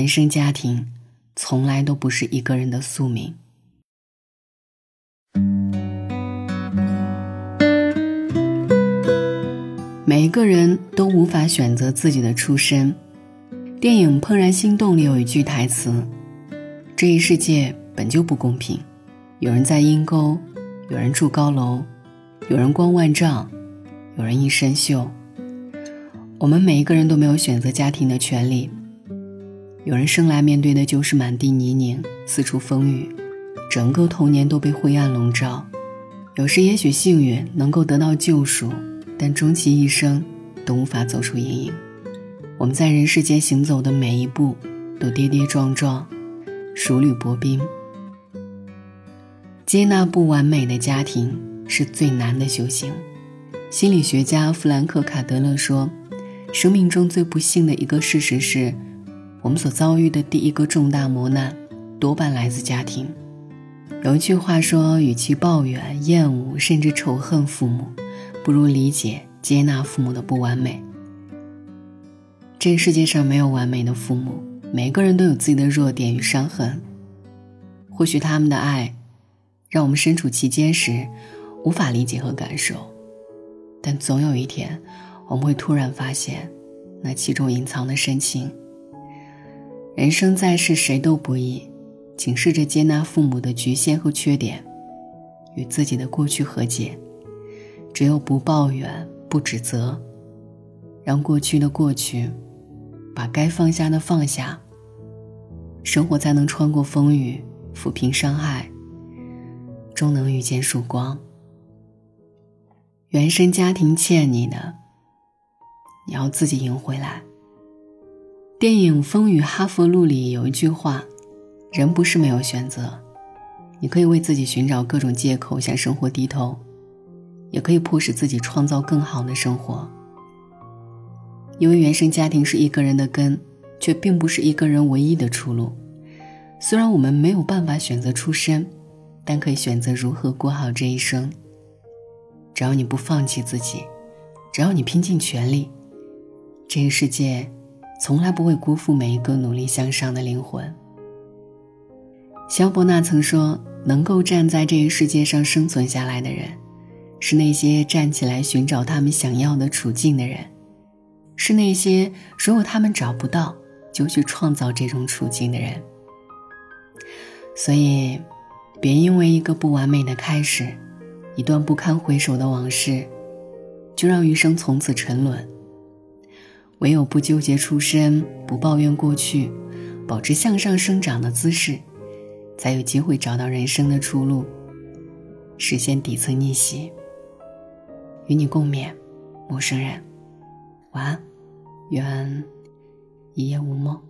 原生家庭从来都不是一个人的宿命。每一个人都无法选择自己的出身。电影《怦然心动》里有一句台词：“这一世界本就不公平，有人在阴沟，有人住高楼，有人光万丈，有人一身锈。我们每一个人都没有选择家庭的权利。有人生来面对的就是满地泥泞，四处风雨，整个童年都被灰暗笼罩。有时也许幸运能够得到救赎，但终其一生都无法走出阴影。”我们在人世间行走的每一步，都跌跌撞撞，如履薄冰。接纳不完美的家庭是最难的修行。心理学家弗兰克·卡德勒说：“生命中最不幸的一个事实是，我们所遭遇的第一个重大磨难，多半来自家庭。”有一句话说：“与其抱怨、厌恶甚至仇恨父母，不如理解、接纳父母的不完美。”这个世界上没有完美的父母，每个人都有自己的弱点与伤痕。或许他们的爱，让我们身处其间时无法理解和感受，但总有一天，我们会突然发现，那其中隐藏的深情。人生在世，谁都不易，请试着接纳父母的局限和缺点，与自己的过去和解。只有不抱怨、不指责，让过去的过去。把该放下的放下，生活才能穿过风雨，抚平伤害，终能遇见曙光。原生家庭欠你的，你要自己赢回来。电影《风雨哈佛路》里有一句话：“人不是没有选择，你可以为自己寻找各种借口向生活低头，也可以迫使自己创造更好的生活。”因为原生家庭是一个人的根，却并不是一个人唯一的出路。虽然我们没有办法选择出身，但可以选择如何过好这一生。只要你不放弃自己，只要你拼尽全力，这个世界从来不会辜负每一个努力向上的灵魂。萧伯纳曾说：“能够站在这个世界上生存下来的人，是那些站起来寻找他们想要的处境的人。”是那些如果他们找不到，就去创造这种处境的人。所以，别因为一个不完美的开始，一段不堪回首的往事，就让余生从此沉沦。唯有不纠结出身，不抱怨过去，保持向上生长的姿势，才有机会找到人生的出路，实现底层逆袭。与你共勉，陌生人，晚安。愿一夜无梦。